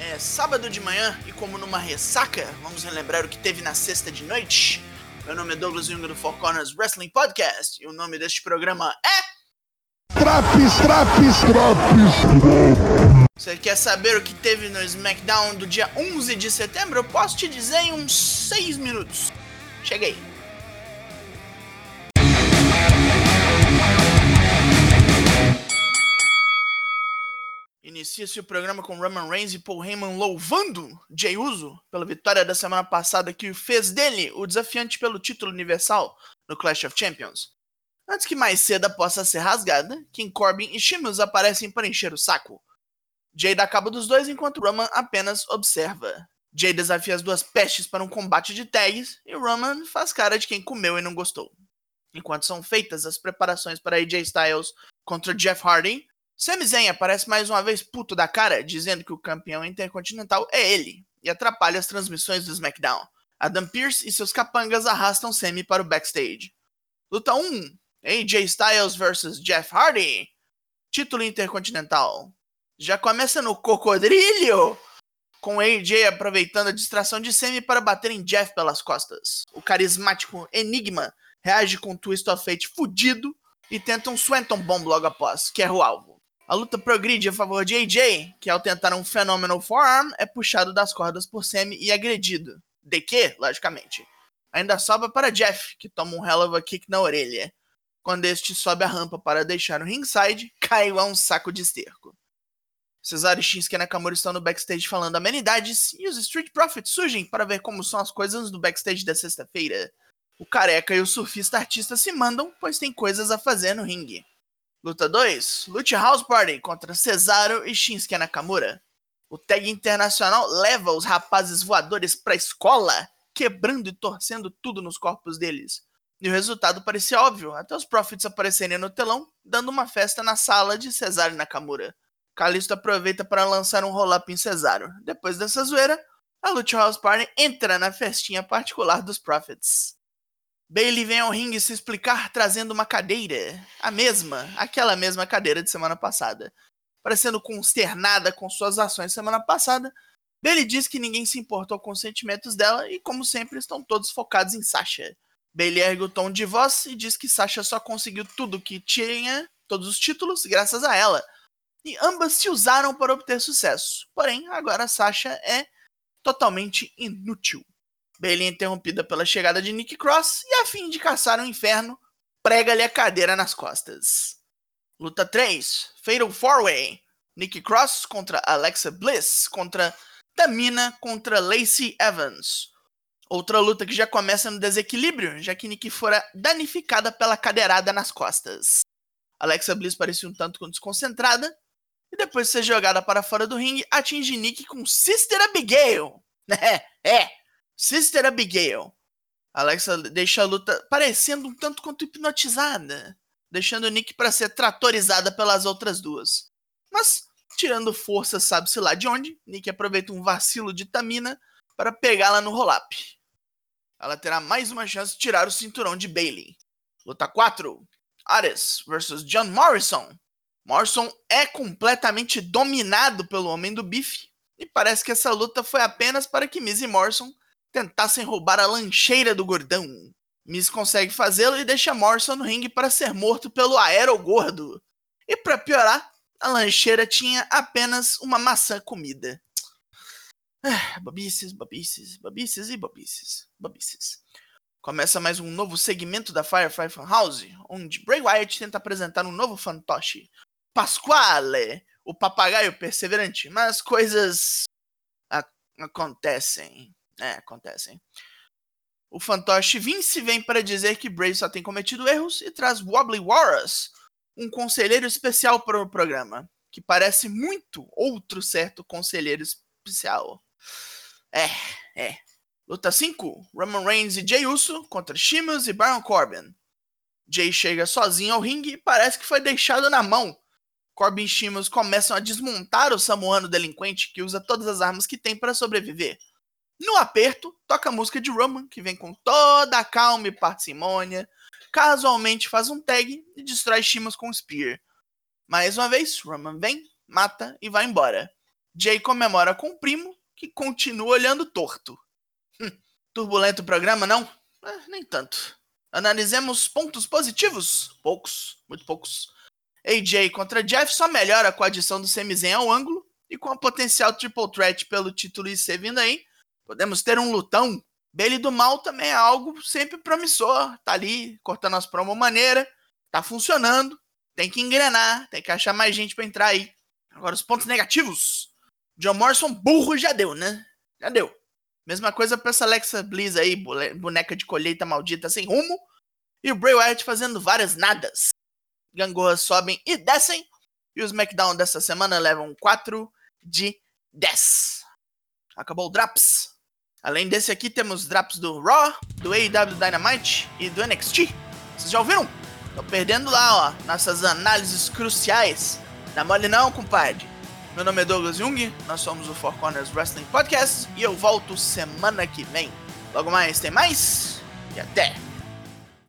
É sábado de manhã e como numa ressaca, vamos relembrar o que teve na sexta de noite. Meu nome é Douglas Jung do Four Corners Wrestling Podcast e o nome deste programa é Traps, traps, traps. Você quer saber o que teve no SmackDown do dia 11 de setembro? Eu posso te dizer em uns 6 minutos. Cheguei. Inicia-se o programa com Roman Reigns e Paul Heyman louvando Jey Uso pela vitória da semana passada que fez dele o desafiante pelo título universal no Clash of Champions. Antes que mais cedo possa ser rasgada, King Corbin e Sheamus aparecem para encher o saco. Jay dá cabo dos dois enquanto Roman apenas observa. Jay desafia as duas pestes para um combate de tags e Roman faz cara de quem comeu e não gostou. Enquanto são feitas as preparações para AJ Styles contra Jeff Hardy, Sami Zayn aparece mais uma vez puto da cara, dizendo que o campeão intercontinental é ele, e atrapalha as transmissões do SmackDown. Adam Pearce e seus capangas arrastam Sami para o backstage. Luta 1: AJ Styles vs Jeff Hardy. Título intercontinental. Já começa no cocodrilho, com AJ aproveitando a distração de Sami para bater em Jeff pelas costas. O carismático Enigma reage com um Twist of Fate fudido e tenta um Swanton Bomb logo após, que erra o alvo. A luta progride a favor de AJ, que ao tentar um Phenomenal Forearm é puxado das cordas por Sammy e agredido. De que, logicamente. Ainda sobra para Jeff, que toma um hell of a kick na orelha. Quando este sobe a rampa para deixar o ringside, caiu a um saco de esterco. Cesaro e Shinsuke Nakamura estão no backstage falando amenidades e os Street Profits surgem para ver como são as coisas no backstage da sexta-feira. O careca e o surfista artista se mandam, pois tem coisas a fazer no ringue. Luta 2: Lute House Party contra Cesaro e Shinsuke Nakamura. O tag internacional leva os rapazes voadores pra escola, quebrando e torcendo tudo nos corpos deles. E o resultado parecia óbvio, até os Profits aparecerem no telão, dando uma festa na sala de Cesaro e Nakamura. Kalisto aproveita para lançar um roll-up em Cesaro. Depois dessa zoeira, a Lute House Party entra na festinha particular dos Profits. Bailey vem ao ringue se explicar trazendo uma cadeira, a mesma, aquela mesma cadeira de semana passada. Parecendo consternada com suas ações semana passada, Bailey diz que ninguém se importou com os sentimentos dela e, como sempre, estão todos focados em Sasha. Bailey ergue o tom de voz e diz que Sasha só conseguiu tudo que tinha, todos os títulos, graças a ela. E ambas se usaram para obter sucesso. Porém, agora Sasha é totalmente inútil. Bailey é interrompida pela chegada de Nick Cross e, a fim de caçar o um inferno, prega-lhe a cadeira nas costas. Luta 3: Fatal 4-Way. Nick Cross contra Alexa Bliss contra Tamina contra Lacey Evans. Outra luta que já começa no desequilíbrio, já que Nick fora danificada pela cadeirada nas costas. Alexa Bliss parecia um tanto desconcentrada e depois de ser jogada para fora do ringue, atinge Nick com Sister Abigail. É, é, Sister Abigail. Alexa deixa a luta parecendo um tanto quanto hipnotizada, deixando Nick para ser tratorizada pelas outras duas. Mas, tirando força sabe-se lá de onde, Nick aproveita um vacilo de Tamina para pegá-la no roll-up. Ela terá mais uma chance de tirar o cinturão de Bailey. Luta 4: Ares versus John Morrison. Morrison é completamente dominado pelo Homem do Bife, e parece que essa luta foi apenas para que Miz e Morrison tentassem roubar a lancheira do gordão. Miz consegue fazê-lo e deixa Morrison no ringue para ser morto pelo aerogordo. E para piorar, a lancheira tinha apenas uma maçã comida. Ah, bobices, bobices, e bobices, bobices. Começa mais um novo segmento da Firefly Funhouse, onde Bray Wyatt tenta apresentar um novo fantoche, Pasquale, o papagaio perseverante, mas coisas acontecem. É, acontecem. O fantoche Vince vem para dizer que Bray só tem cometido erros e traz Wobbly Warras, um conselheiro especial para o programa, que parece muito outro certo conselheiro especial. É, é. Luta 5: Roman Reigns e Jey Uso contra Sheamus e Baron Corbin. Jay chega sozinho ao ringue e parece que foi deixado na mão. Corbin e Sheamus começam a desmontar o samoano delinquente que usa todas as armas que tem para sobreviver. No aperto, toca a música de Roman, que vem com toda a calma e parcimônia, casualmente faz um tag e destrói Shimas com Spear. Mais uma vez, Roman vem, mata e vai embora. Jay comemora com o primo, que continua olhando torto. Hum, turbulento programa, não? Eh, nem tanto. Analisemos pontos positivos? Poucos, muito poucos. AJ contra Jeff só melhora com a adição do Semizen ao ângulo e com a potencial triple threat pelo título IC vindo aí. Podemos ter um lutão. Bailey do Mal também é algo sempre promissor. Tá ali cortando as promos maneira, tá funcionando. Tem que engrenar, tem que achar mais gente para entrar aí. Agora os pontos negativos. John Morrison burro já deu, né? Já deu. Mesma coisa pra essa Alexa Bliss aí, boneca de colheita maldita sem rumo. E o Bray Wyatt fazendo várias nadas. Gangorras sobem e descem. E os SmackDown dessa semana levam 4 de 10. Acabou o Drops. Além desse aqui, temos Drops do Raw, do AEW Dynamite e do NXT. Vocês já ouviram? Tô perdendo lá, ó, nossas análises cruciais. Dá mole não, compadre. Meu nome é Douglas Jung, nós somos o Four Corners Wrestling Podcast e eu volto semana que vem. Logo mais tem mais e até!